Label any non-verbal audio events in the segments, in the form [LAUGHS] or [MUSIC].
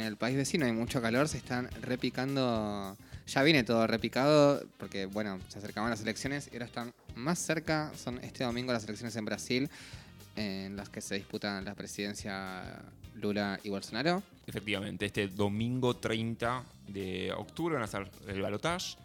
en el país vecino hay mucho calor, se están repicando, ya viene todo repicado, porque bueno, se acercaban las elecciones y ahora están más cerca, son este domingo las elecciones en Brasil, en las que se disputan la presidencia Lula y Bolsonaro. Efectivamente, este domingo 30 de octubre van a hacer el balotaje.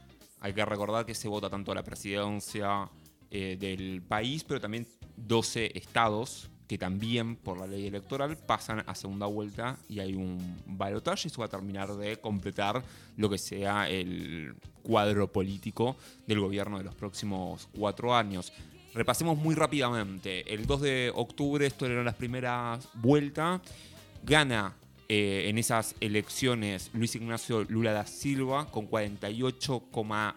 Hay que recordar que se vota tanto la presidencia eh, del país, pero también 12 estados que también por la ley electoral pasan a segunda vuelta y hay un balotaje. Eso va a terminar de completar lo que sea el cuadro político del gobierno de los próximos cuatro años. Repasemos muy rápidamente. El 2 de octubre, esto eran las primeras vueltas. Gana eh, en esas elecciones Luis Ignacio Lula da Silva con 48,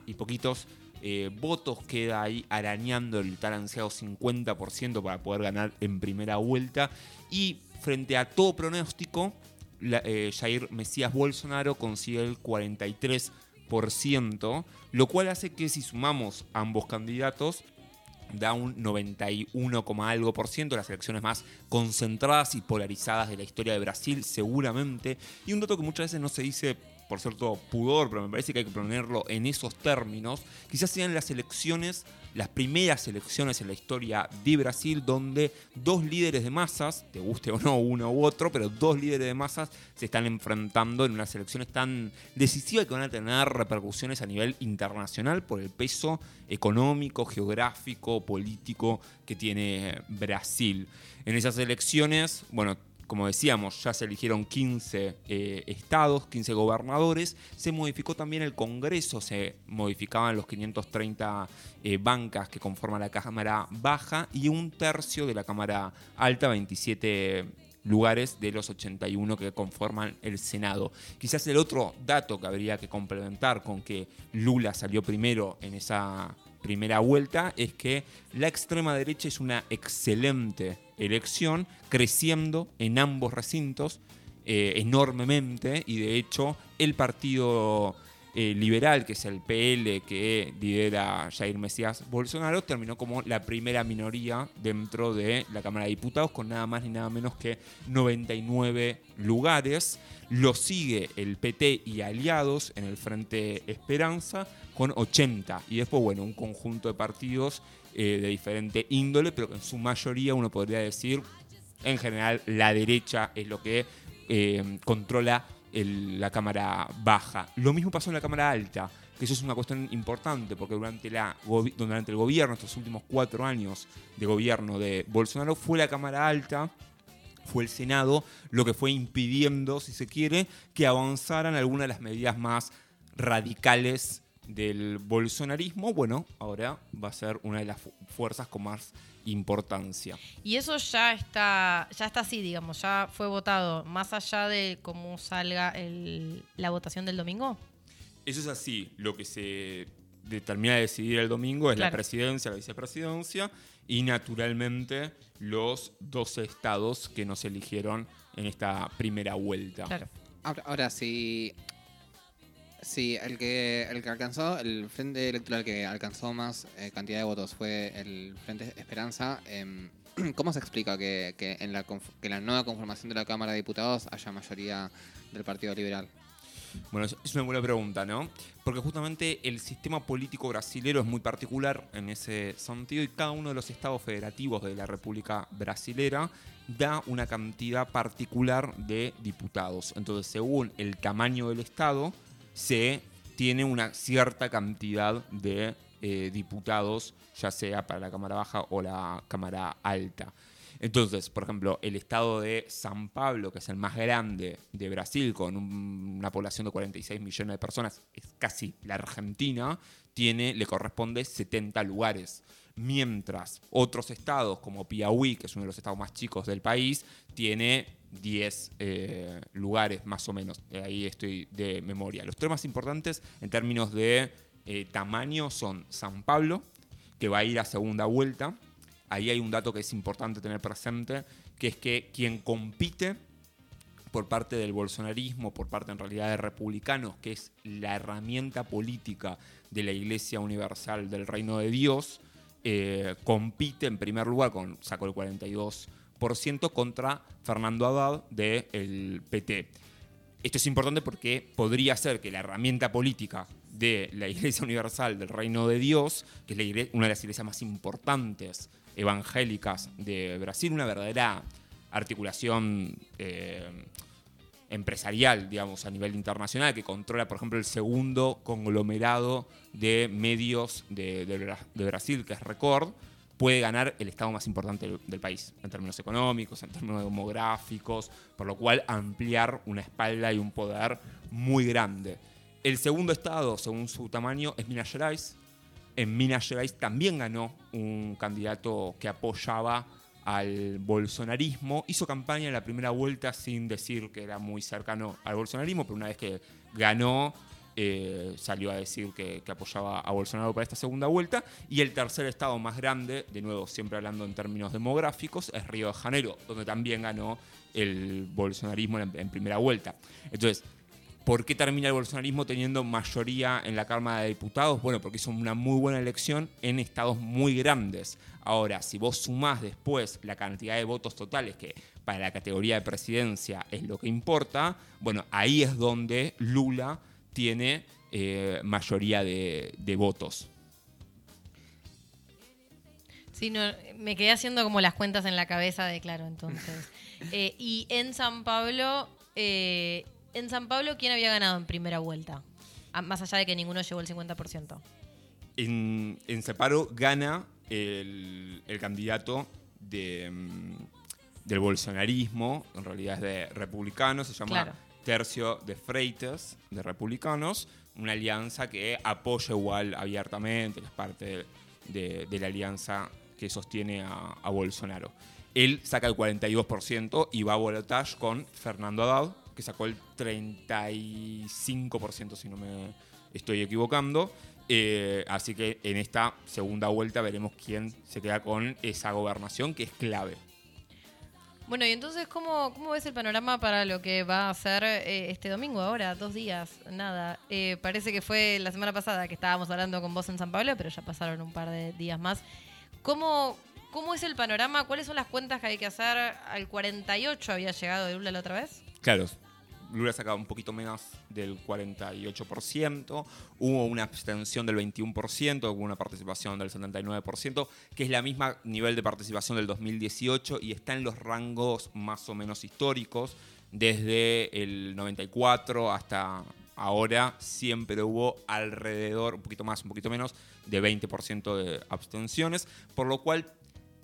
y poquitos eh, votos. Queda ahí arañando el tan ansiado 50% para poder ganar en primera vuelta. Y frente a todo pronóstico, eh, Jair Mesías Bolsonaro consigue el 43%, lo cual hace que si sumamos ambos candidatos, da un 91, algo por ciento, las elecciones más concentradas y polarizadas de la historia de Brasil, seguramente. Y un dato que muchas veces no se dice por cierto pudor, pero me parece que hay que ponerlo en esos términos, quizás sean las elecciones, las primeras elecciones en la historia de Brasil, donde dos líderes de masas, te guste o no uno u otro, pero dos líderes de masas se están enfrentando en unas elecciones tan decisivas que van a tener repercusiones a nivel internacional por el peso económico, geográfico, político que tiene Brasil. En esas elecciones, bueno, como decíamos, ya se eligieron 15 eh, estados, 15 gobernadores, se modificó también el Congreso, se modificaban los 530 eh, bancas que conforman la Cámara Baja y un tercio de la Cámara Alta, 27 lugares de los 81 que conforman el Senado. Quizás el otro dato que habría que complementar con que Lula salió primero en esa primera vuelta es que la extrema derecha es una excelente elección, creciendo en ambos recintos eh, enormemente y de hecho el partido eh, liberal, que es el PL que lidera Jair Mesías Bolsonaro, terminó como la primera minoría dentro de la Cámara de Diputados con nada más ni nada menos que 99 lugares. Lo sigue el PT y aliados en el Frente Esperanza con 80. Y después, bueno, un conjunto de partidos eh, de diferente índole, pero en su mayoría uno podría decir, en general, la derecha es lo que eh, controla la Cámara Baja. Lo mismo pasó en la Cámara Alta, que eso es una cuestión importante, porque durante, la, durante el gobierno, estos últimos cuatro años de gobierno de Bolsonaro, fue la Cámara Alta fue el Senado lo que fue impidiendo, si se quiere, que avanzaran algunas de las medidas más radicales del bolsonarismo, bueno, ahora va a ser una de las fuerzas con más importancia. Y eso ya está, ya está así, digamos, ya fue votado, más allá de cómo salga la votación del domingo. Eso es así, lo que se determina de decidir el domingo es la presidencia, la vicepresidencia y naturalmente los 12 estados que nos eligieron en esta primera vuelta. Claro. Ahora, sí Sí, el que, el que alcanzó, el frente electoral que alcanzó más eh, cantidad de votos fue el Frente Esperanza. Em, [CLEARS THROAT] ¿Cómo se explica que, en la, que la nueva conformación de la Cámara de Diputados haya mayoría del Partido Liberal? Bueno, es una buena pregunta, ¿no? Porque justamente el sistema político brasilero es muy particular en ese sentido y cada uno de los estados federativos de la República Brasilera da una cantidad particular de diputados. Entonces, según el tamaño del estado, se tiene una cierta cantidad de eh, diputados, ya sea para la Cámara Baja o la Cámara Alta. Entonces, por ejemplo, el estado de San Pablo, que es el más grande de Brasil, con una población de 46 millones de personas, es casi la Argentina, tiene, le corresponde 70 lugares. Mientras otros estados, como Piauí, que es uno de los estados más chicos del país, tiene 10 eh, lugares más o menos. Ahí estoy de memoria. Los tres más importantes en términos de eh, tamaño son San Pablo, que va a ir a segunda vuelta. Ahí hay un dato que es importante tener presente, que es que quien compite por parte del bolsonarismo, por parte en realidad de republicanos, que es la herramienta política de la Iglesia Universal del Reino de Dios, eh, compite en primer lugar con, sacó el 42 contra Fernando Haddad del PT. esto es importante porque podría ser que la herramienta política de la Iglesia Universal del Reino de Dios, que es una de las iglesias más importantes evangélicas de Brasil, una verdadera articulación eh, empresarial, digamos, a nivel internacional, que controla, por ejemplo, el segundo conglomerado de medios de, de Brasil, que es Record, puede ganar el estado más importante del, país, en términos económicos, en términos demográficos, por lo cual ampliar una espalda y un poder muy grande. El segundo estado, según su tamaño, es Minas Gerais. En Minas Gerais también ganó un candidato que apoyaba al bolsonarismo. Hizo campaña en la primera vuelta sin decir que era muy cercano al bolsonarismo, pero una vez que ganó, eh, salió a decir que, apoyaba a Bolsonaro para esta segunda vuelta. Y el tercer estado más grande, de nuevo siempre hablando en términos demográficos, es Río de Janeiro, donde también ganó el bolsonarismo en, en primera vuelta. Entonces, ¿Por qué termina el bolsonarismo teniendo mayoría en la Cámara de Diputados? Bueno, porque hizo una muy buena elección en estados muy grandes. Ahora, si vos sumás después la cantidad de votos totales, que para la categoría de presidencia es lo que importa, bueno, ahí es donde Lula tiene eh, mayoría de, de votos. Sí, no, me quedé haciendo como las cuentas en la cabeza de claro, entonces. [LAUGHS] Eh, y en San Pablo, eh, en San Pablo, ¿quién había ganado en primera vuelta? Ah, más allá de que ninguno llegó el 50%. En, en Separo gana el, el candidato de, mm, del bolsonarismo, en realidad es de republicanos, se llama Claro. Tercio de Freitas, de republicanos, una alianza que apoya igual abiertamente, que es parte de, la alianza que sostiene a, a Bolsonaro. Él saca el 42% y va a balotage con Fernando Haddad, que sacó el 35%, si no me estoy equivocando. Eh, así que en esta segunda vuelta veremos quién se queda con esa gobernación que es clave. Bueno, y entonces, ¿cómo, cómo ves el panorama para lo que va a ser eh, este domingo ahora? Dos días, nada. Eh, parece que fue la semana pasada que estábamos hablando con vos en San Pablo, pero ya pasaron un par de días más. ¿Cómo, cómo es el panorama? ¿Cuáles son las cuentas que hay que hacer? ¿Al 48 había llegado de Lula la otra vez? Claro, Lula sacaba un poquito menos del 48%, hubo una abstención del 21%, hubo una participación del 79%, que es la misma nivel de participación del 2018 y está en los rangos más o menos históricos. Desde el 94 hasta ahora siempre hubo alrededor, un poquito más, un poquito menos, de 20% de abstenciones, por lo cual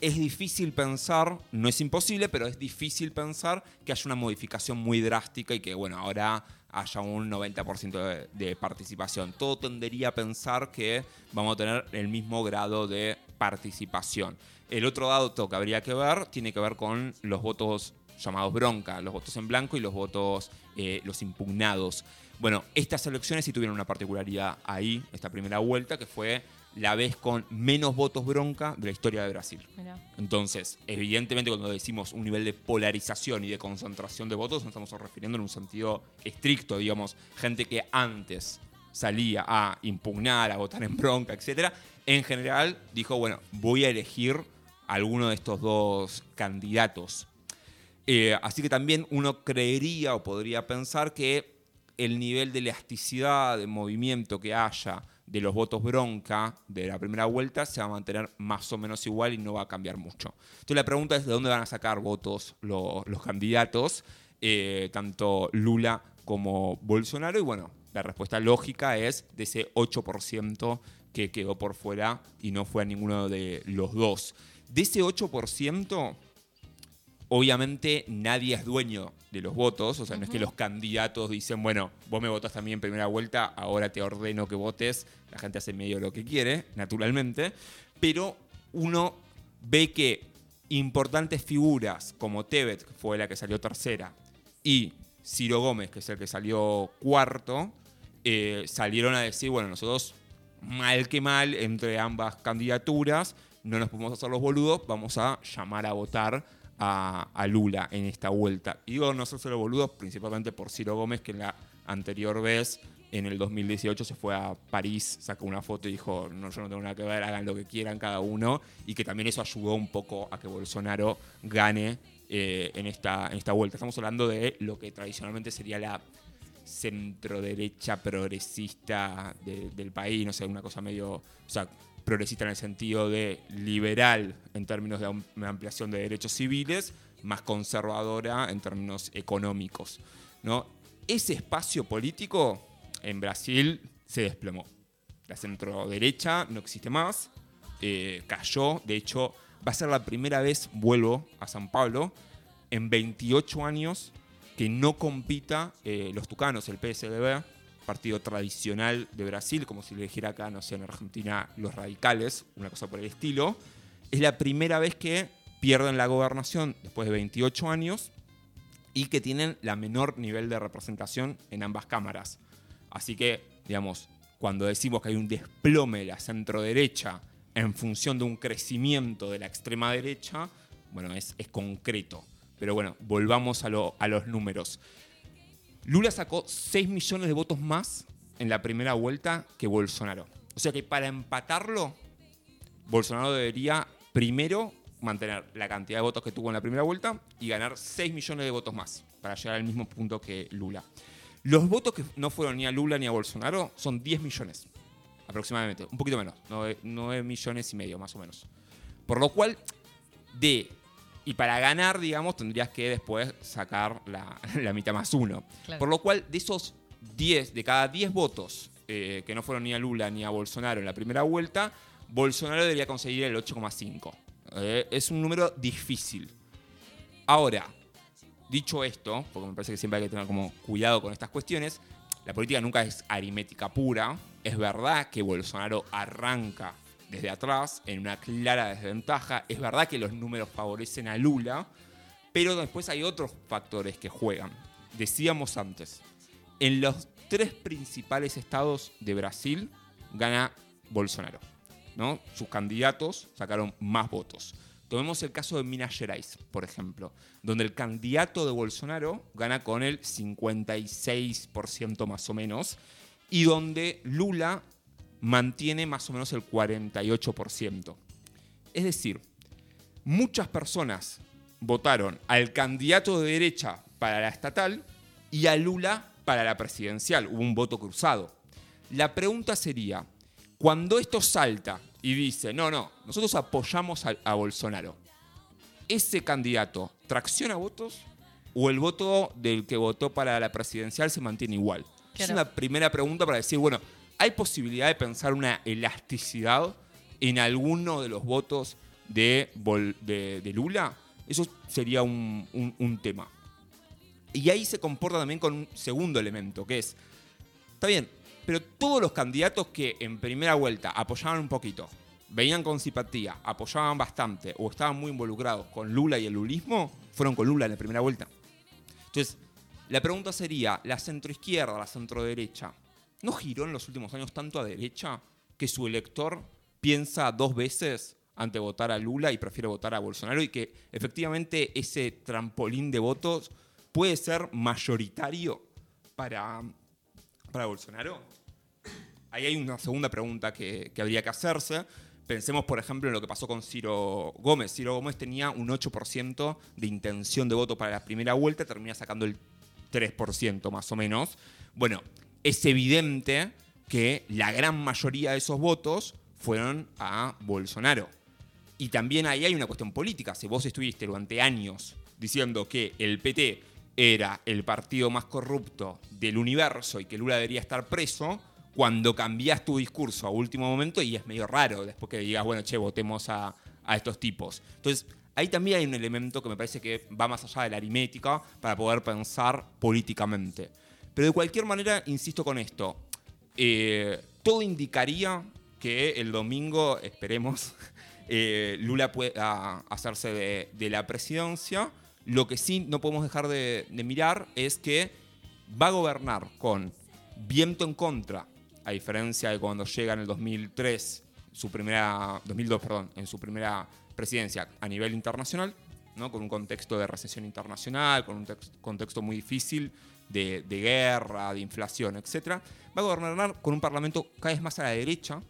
es difícil pensar, no es imposible, pero es difícil pensar que haya una modificación muy drástica y que, bueno, ahora haya un 90% de, participación. Todo tendería a pensar que vamos a tener el mismo grado de participación. El otro dato que habría que ver tiene que ver con los votos llamados bronca, los votos en blanco y los votos, eh, los impugnados. Bueno, estas elecciones sí tuvieron una particularidad ahí, esta primera vuelta, que fue la vez con menos votos bronca de la historia de Brasil. Mirá. Entonces, evidentemente cuando decimos un nivel de polarización y de concentración de votos, nos estamos refiriendo en un sentido estricto, digamos, gente que antes salía a impugnar, a votar en bronca, etc. En general dijo, bueno, voy a elegir alguno de estos dos candidatos. Eh, así que también uno creería o podría pensar que el nivel de elasticidad, de movimiento que haya de los votos bronca de la primera vuelta se va a mantener más o menos igual y no va a cambiar mucho. Entonces la pregunta es de dónde van a sacar votos los, los candidatos, eh, tanto Lula como Bolsonaro. Y bueno, la respuesta lógica es de ese 8% que quedó por fuera y no fue a ninguno de los dos. De ese 8%, obviamente nadie es dueño de los votos, o sea, no es que los candidatos dicen, bueno, vos me votaste a mí en primera vuelta, ahora te ordeno que votes, la gente hace medio lo que quiere, naturalmente, pero uno ve que importantes figuras como Tebet, que fue la que salió tercera, y Ciro Gómez, que es el que salió cuarto, eh, salieron a decir, bueno, nosotros mal que mal entre ambas candidaturas, no nos podemos hacer los boludos, vamos a llamar a votar a, Lula en esta vuelta. Y digo no hacerse los boludos principalmente por Ciro Gómez, que en la anterior vez, en el 2018, se fue a París, sacó una foto y dijo, no, yo no tengo nada que ver, hagan lo que quieran cada uno, y que también eso ayudó un poco a que Bolsonaro gane eh, en, esta, en esta vuelta. Estamos hablando de lo que tradicionalmente sería la centro-derecha progresista de- del país, no sé, una cosa medio, progresista en el sentido de liberal en términos de am- ampliación de derechos civiles, más conservadora en términos económicos. ¿no? Ese espacio político en Brasil se desplomó. La centro-derecha no existe más, eh, cayó, de hecho va a ser la primera vez, vuelvo a San Pablo, en 28 años que no compita eh, los tucanos, el PSDB, partido tradicional de Brasil, como si le dijera acá, no sé, en Argentina, los radicales, una cosa por el estilo. Es la primera vez que pierden la gobernación después de 28 años y que tienen la menor nivel de representación en ambas cámaras. Así que, digamos, cuando decimos que hay un desplome de la centro-derecha en función de un crecimiento de la extrema derecha, bueno, es, concreto. Pero bueno, volvamos a los números. Lula sacó 6 millones de votos más en la primera vuelta que Bolsonaro. O sea que para empatarlo, Bolsonaro debería primero mantener la cantidad de votos que tuvo en la primera vuelta y ganar 6 millones de votos más para llegar al mismo punto que Lula. Los votos que no fueron ni a Lula ni a Bolsonaro son 10 millones, aproximadamente, un poquito menos, 9, millones y medio más o menos. Por lo cual, de... Y para ganar, digamos, tendrías que después sacar la, [LAUGHS] la mitad más uno. Claro. Por lo cual, de esos 10, de cada 10 votos eh, que no fueron ni a Lula ni a Bolsonaro en la primera vuelta, Bolsonaro debería conseguir el 8,5. Eh, es un número difícil. Ahora, dicho esto, porque me parece que siempre hay que tener como cuidado con estas cuestiones, la política nunca es aritmética pura. Es verdad que Bolsonaro arranca desde atrás en una clara desventaja. Es verdad que los números favorecen a Lula, pero después hay otros factores que juegan. Decíamos antes, en los tres principales estados de Brasil gana Bolsonaro. ¿no? Sus candidatos sacaron más votos. Tomemos el caso de Minas Gerais, por ejemplo, donde el candidato de Bolsonaro gana con el 56% más o menos, y donde Lula mantiene más o menos el 48%. Es decir, muchas personas votaron al candidato de derecha para la estatal y a Lula para la presidencial. Hubo un voto cruzado. La pregunta sería, cuando esto salta y dice, no, no, nosotros apoyamos a, a Bolsonaro, ¿ese candidato tracciona votos o el voto del que votó para la presidencial se mantiene igual? Es Claro. una primera pregunta para decir, bueno, ¿hay posibilidad de pensar una elasticidad en alguno de los votos de, Lula? Eso sería un, un- tema. Y ahí se comporta también con un segundo elemento, que es, está bien, pero todos los candidatos que en primera vuelta apoyaban un poquito, veían con simpatía, apoyaban bastante o estaban muy involucrados con Lula y el lulismo, fueron con Lula en la primera vuelta. Entonces, la pregunta sería, ¿la centroizquierda, la centroderecha, no giró en los últimos años tanto a derecha que su elector piensa dos veces ante votar a Lula y prefiere votar a Bolsonaro y que efectivamente ese trampolín de votos puede ser mayoritario para, para Bolsonaro? Ahí hay una segunda pregunta que, que habría que hacerse. Pensemos, por ejemplo, en lo que pasó con Ciro Gómez. Ciro Gómez tenía un 8% de intención de voto para la primera vuelta, termina sacando el 3% más o menos. Bueno, es evidente que la gran mayoría de esos votos fueron a Bolsonaro. Y también ahí hay una cuestión política. Si vos estuviste durante años diciendo que el PT era el partido más corrupto del universo y que Lula debería estar preso, cuando cambias tu discurso a último momento y es medio raro después que digas, bueno, che, votemos a, a estos tipos. Entonces, ahí también hay un elemento que me parece que va más allá de la aritmética para poder pensar políticamente. Pero de cualquier manera, insisto con esto, eh, todo indicaría que el domingo, esperemos, [LAUGHS] eh, Lula pueda hacerse de, la presidencia. Lo que sí no podemos dejar de, de mirar es que va a gobernar con viento en contra, a diferencia de cuando llega en el 2003, su primera, 2002, perdón, en su primera presidencia a nivel internacional, ¿no? con un contexto de recesión internacional, con un tex- contexto muy difícil de, guerra, de inflación, etc. Va a gobernar con un parlamento cada vez más a la derecha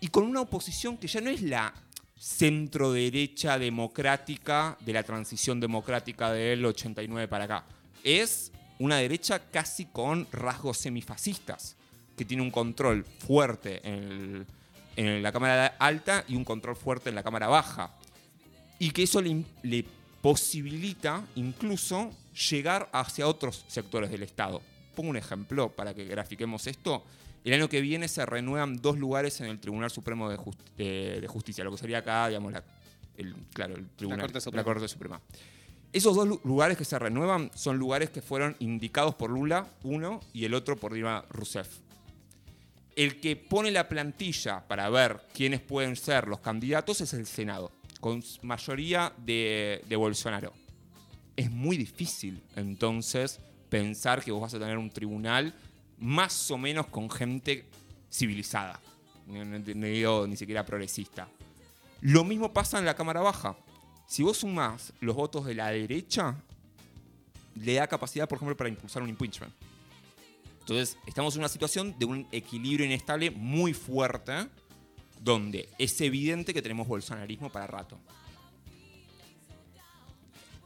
y con una oposición que ya no es la centro-derecha democrática de la transición democrática del 89 para acá. Es una derecha casi con rasgos semifascistas, que tiene un control fuerte en, el- la Cámara Alta y un control fuerte en la Cámara Baja. Y que eso le posibilita incluso llegar hacia otros sectores del Estado. Pongo un ejemplo para que grafiquemos esto. El año que viene se renuevan dos lugares en el Tribunal Supremo de, Jus- de Justicia, lo que sería acá, digamos, la, el, claro, el Tribunal, Corte Suprema. Corte Suprema. Esos dos lu- lugares que se renuevan son lugares que fueron indicados por Lula, uno, y el otro por Dilma Rousseff. El que pone la plantilla para ver quiénes pueden ser los candidatos es el Senado, con mayoría de, de Bolsonaro. Es muy difícil, entonces, pensar que vos vas a tener un tribunal más o menos con gente civilizada. No, no- no digo ni siquiera progresista. Lo mismo pasa en la Cámara Baja. Si vos sumás los votos de la derecha, le da capacidad, por ejemplo, para impulsar un impeachment. Entonces, estamos en una situación de un equilibrio inestable muy fuerte, donde es evidente que tenemos bolsonarismo para rato.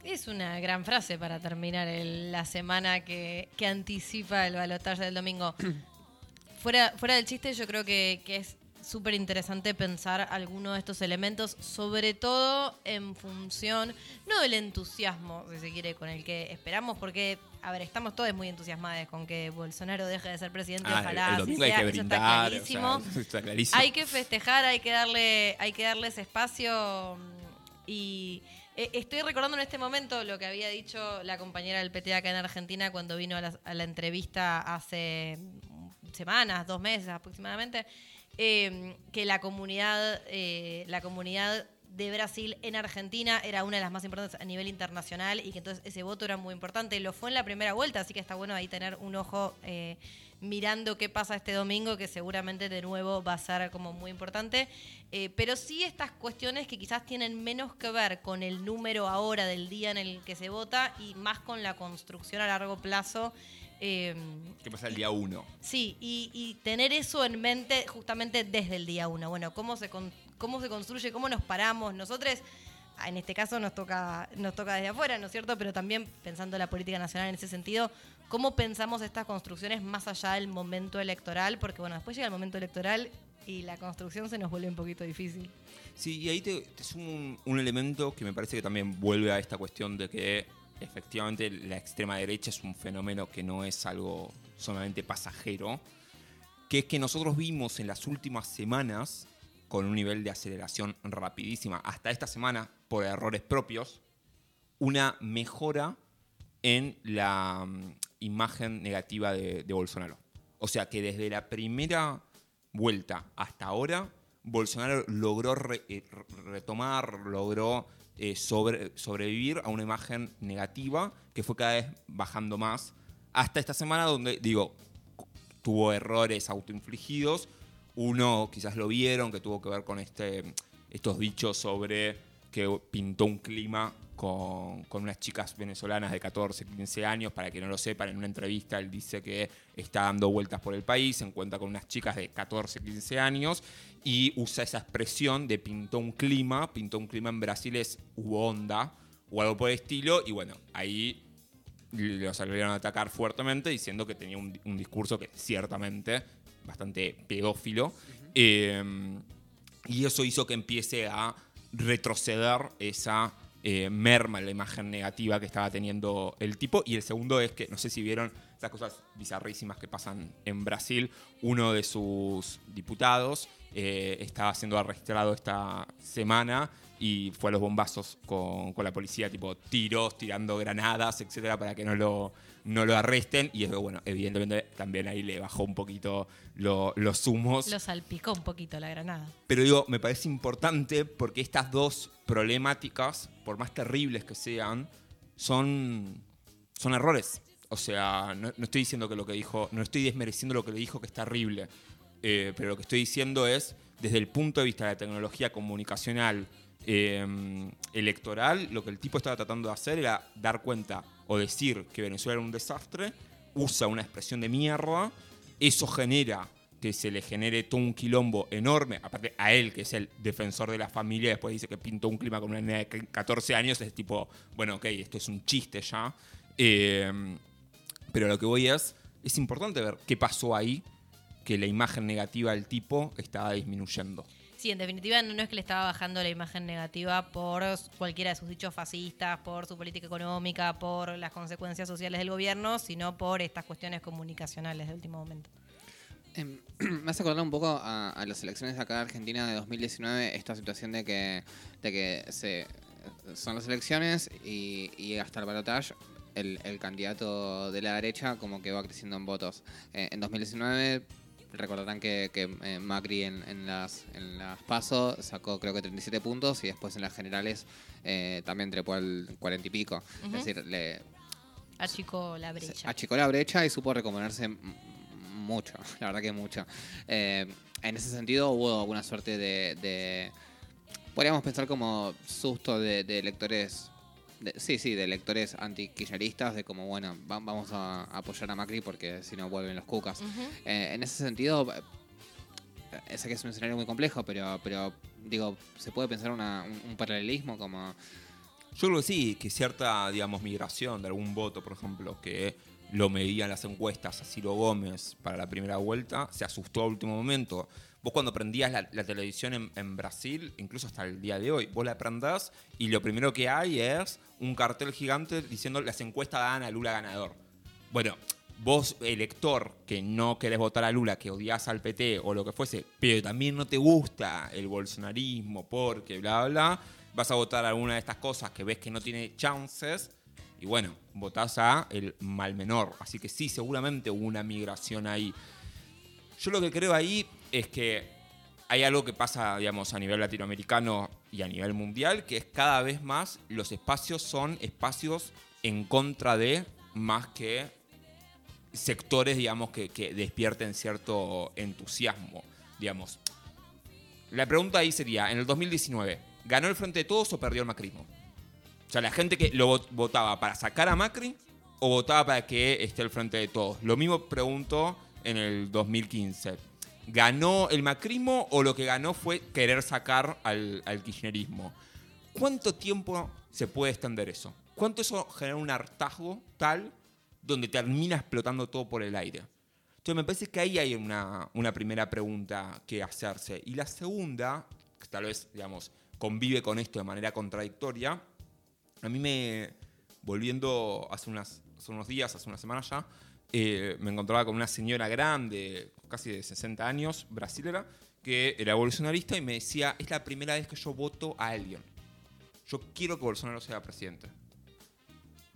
Es una gran frase para terminar el- la semana que, que anticipa el balotaje del domingo. [CLEARS THROAT] fuera, fuera del chiste, yo creo que, que es súper interesante pensar algunos de estos elementos, sobre todo en función, no del entusiasmo, si se quiere, con el que esperamos, porque, a ver, estamos todos muy entusiasmados con que Bolsonaro deje de ser presidente, Ah, ojalá el así domingo hay que eso está brindar. o clarísimo. [LAUGHS] sea, está clarísimo. Hay que festejar, hay que darle, hay que darles espacio mm, y eh, estoy recordando en este momento lo que había dicho la compañera del PT acá en Argentina cuando vino a la, a la entrevista hace mm, semanas, dos meses aproximadamente, eh, que la comunidad, eh, la comunidad de Brasil en Argentina era una de las más importantes a nivel internacional y que entonces ese voto era muy importante. Lo fue en la primera vuelta, así que está bueno ahí tener un ojo eh, mirando qué pasa este domingo, que seguramente de nuevo va a ser como muy importante. Eh, pero sí estas cuestiones que quizás tienen menos que ver con el número ahora del día en el que se vota y más con la construcción a largo plazo. eh, ¿Qué pasa el día uno? Sí, y, y tener eso en mente justamente desde el día uno. Bueno, cómo se, con- cómo se construye, cómo nos paramos. Nosotros, en este caso nos toca, nos toca desde afuera, ¿no es cierto? Pero también pensando la política nacional en ese sentido, cómo pensamos estas construcciones más allá del momento electoral, porque bueno, después llega el momento electoral y la construcción se nos vuelve un poquito difícil. Sí, y ahí te, te sumo un, un elemento que me parece que también vuelve a esta cuestión de que efectivamente la extrema derecha es un fenómeno que no es algo solamente pasajero, que es que nosotros vimos en las últimas semanas, con un nivel de aceleración rapidísima, hasta esta semana, por errores propios, una mejora en la mm, imagen negativa de, Bolsonaro. O sea que desde la primera vuelta hasta ahora, Bolsonaro logró eh, retomar, logró eh, sobre- sobrevivir a una imagen negativa que fue cada vez bajando más hasta esta semana donde, digo, tuvo errores autoinfligidos. Uno quizás lo vieron, que tuvo que ver con este, estos dichos sobre que pintó un clima con, con unas chicas venezolanas de 14, 15 años. Para que no lo sepan, en una entrevista él dice que está dando vueltas por el país, se encuentra con unas chicas de 14, 15 años y usa esa expresión de pintó un clima. Pintó un clima en Brasil es hubo onda o algo por el estilo. Y bueno, ahí lo salieron a atacar fuertemente diciendo que tenía un, un discurso que ciertamente bastante pedófilo. Eh, y eso hizo que empiece a retroceder esa eh, merma en la imagen negativa que estaba teniendo el tipo. Y el segundo es que, no sé si vieron esas cosas bizarrísimas que pasan en Brasil, uno de sus diputados eh, estaba siendo arrestado esta semana y fue a los bombazos con, con la policía, tipo tiros, tirando granadas, etcétera, para que no lo, no lo arresten. Y eso, bueno, evidentemente también ahí le bajó un poquito lo- los humos. Lo salpicó un poquito la granada. Pero digo, me parece importante porque estas dos problemáticas, por más terribles que sean, son, son errores. O sea, no, no estoy diciendo que lo que dijo, no estoy desmereciendo lo que le dijo que es terrible, eh, pero lo que estoy diciendo es, desde el punto de vista de la tecnología comunicacional eh, electoral, lo que el tipo estaba tratando de hacer era dar cuenta o decir que Venezuela era un desastre, usa una expresión de mierda, eso genera que se le genere todo un quilombo enorme, aparte a él, que es el defensor de la familia, después dice que pintó un clima con una nena de 14 años, es tipo, bueno, ok, esto es un chiste ya. Eh, Pero lo que voy es, es importante ver qué pasó ahí, que la imagen negativa del tipo estaba disminuyendo. Sí, en definitiva no, es que le estaba bajando la imagen negativa por cualquiera de sus dichos fascistas, por su política económica, por las consecuencias sociales del gobierno, sino por estas cuestiones comunicacionales de último momento. Em, [CLEARS THROAT] me hace acordar un poco a, las elecciones de acá de Argentina de 2019, esta situación de que, de que son las elecciones y, hasta el balotaje el, el candidato de la derecha como que va creciendo en votos. Eh, en 2019 recordarán que, que, eh, Macri en, en las en las PASO sacó creo que 37 puntos y después en las generales eh, también trepó al 40 y pico. Es decir, le, Achicó la brecha. achicó la brecha y supo recomponerse m- mucho, [LAUGHS] la verdad que mucho. Eh, en ese sentido hubo alguna suerte de, de- podríamos pensar como susto de, de electores, de- sí, sí, de electores anti-kirchneristas, de como, bueno, va- vamos a apoyar a Macri porque si no vuelven los cucas. Eh, en ese sentido, eh, sé que es un escenario muy complejo, pero, pero digo, se puede pensar una- un, un paralelismo como... Yo creo que sí, que cierta, digamos, migración de algún voto, por ejemplo, que lo medían las encuestas a Ciro Gómez para la primera vuelta, se asustó a último momento. Vos cuando prendías la, televisión en, Brasil, incluso hasta el día de hoy, vos la prendás y lo primero que hay es un cartel gigante diciendo las encuestas dan a Lula ganador. Bueno, vos, elector, que no querés votar a Lula, que odias al PT o lo que fuese, pero también no te gusta el bolsonarismo porque bla, bla, bla, vas a votar alguna de estas cosas que ves que no tiene chances y bueno, votás a el mal menor. Así que sí, seguramente hubo una migración ahí. Yo lo que creo ahí es que hay algo que pasa, digamos, a nivel latinoamericano y a nivel mundial, que es cada vez más los espacios son espacios en contra de más que sectores, digamos, que, despierten cierto entusiasmo, digamos. La pregunta ahí sería, en el 2019, ¿ganó el Frente de Todos o perdió el macrismo? O sea, la gente que lo vot- votaba para sacar a Macri o votaba para que esté el Frente de Todos. Lo mismo pregunto en el 2015. ¿Ganó el macrismo o lo que ganó fue querer sacar al, kirchnerismo? ¿Cuánto tiempo se puede extender eso? ¿Cuánto eso genera un hartazgo tal donde termina explotando todo por el aire? Entonces me parece que ahí hay una, una primera pregunta que hacerse. Y la segunda, que tal vez, digamos, convive con esto de manera contradictoria, a mí me, volviendo hace, unas, hace unos días, hace una semana ya, eh, me encontraba con una señora grande, casi de 60 años, brasilera, que era bolsonarista y me decía, es la primera vez que yo voto a alguien. Yo quiero que Bolsonaro sea presidente.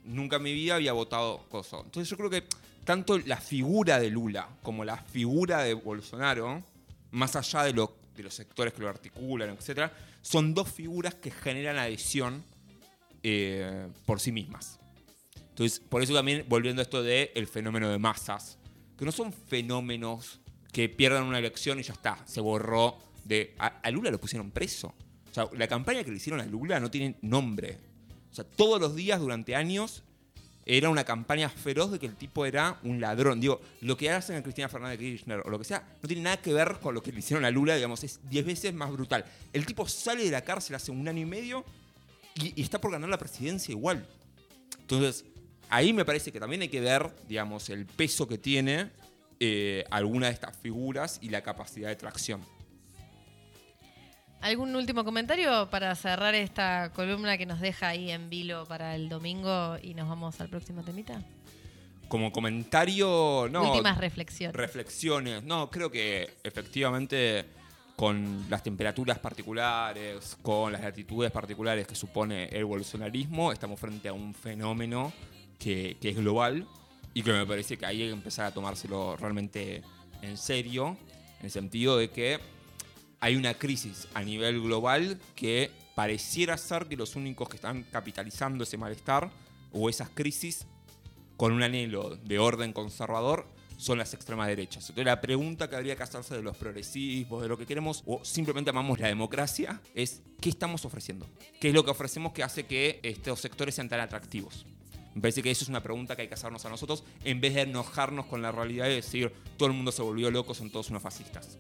Nunca en mi vida había votado cosa. Entonces yo creo que tanto la figura de Lula como la figura de Bolsonaro, más allá de los sectores que lo articulan, etc., son dos figuras que generan adhesión eh, por sí mismas. Entonces, por eso también, volviendo a esto del el fenómeno de masas, que no son fenómenos que pierdan una elección y ya está, se borró de... A, Lula lo pusieron preso. O sea, la campaña que le hicieron a Lula no tiene nombre. O sea, todos los días durante años era una campaña feroz de que el tipo era un ladrón. Digo, lo que hacen a Cristina Fernández de Kirchner o lo que sea, no tiene nada que ver con lo que le hicieron a Lula, digamos, es 10 veces más brutal. El tipo sale de la cárcel hace un año y medio y, y está por ganar la presidencia igual. Entonces, ahí me parece que también hay que ver, digamos, el peso que tiene eh, alguna de estas figuras y la capacidad de tracción. ¿Algún último comentario para cerrar esta columna que nos deja ahí en vilo para el domingo y nos vamos al próximo temita? Como comentario, no. Últimas reflexiones. reflexiones. No, creo que efectivamente con las temperaturas particulares, con las latitudes particulares que supone el bolsonarismo, estamos frente a un fenómeno que, que es global y que me parece que hay que empezar a tomárselo realmente en serio, en el sentido de que hay una crisis a nivel global que pareciera ser que los únicos que están capitalizando ese malestar o esas crisis con un anhelo de orden conservador son las extremas derechas. Entonces la pregunta que habría que hacerse de los progresismos, de lo que queremos, o simplemente amamos la democracia, es ¿qué estamos ofreciendo? ¿Qué es lo que ofrecemos que hace que estos sectores sean tan atractivos? Me parece que eso es una pregunta que hay que hacernos a nosotros en vez de enojarnos con la realidad y decir todo el mundo se volvió loco, son todos unos fascistas.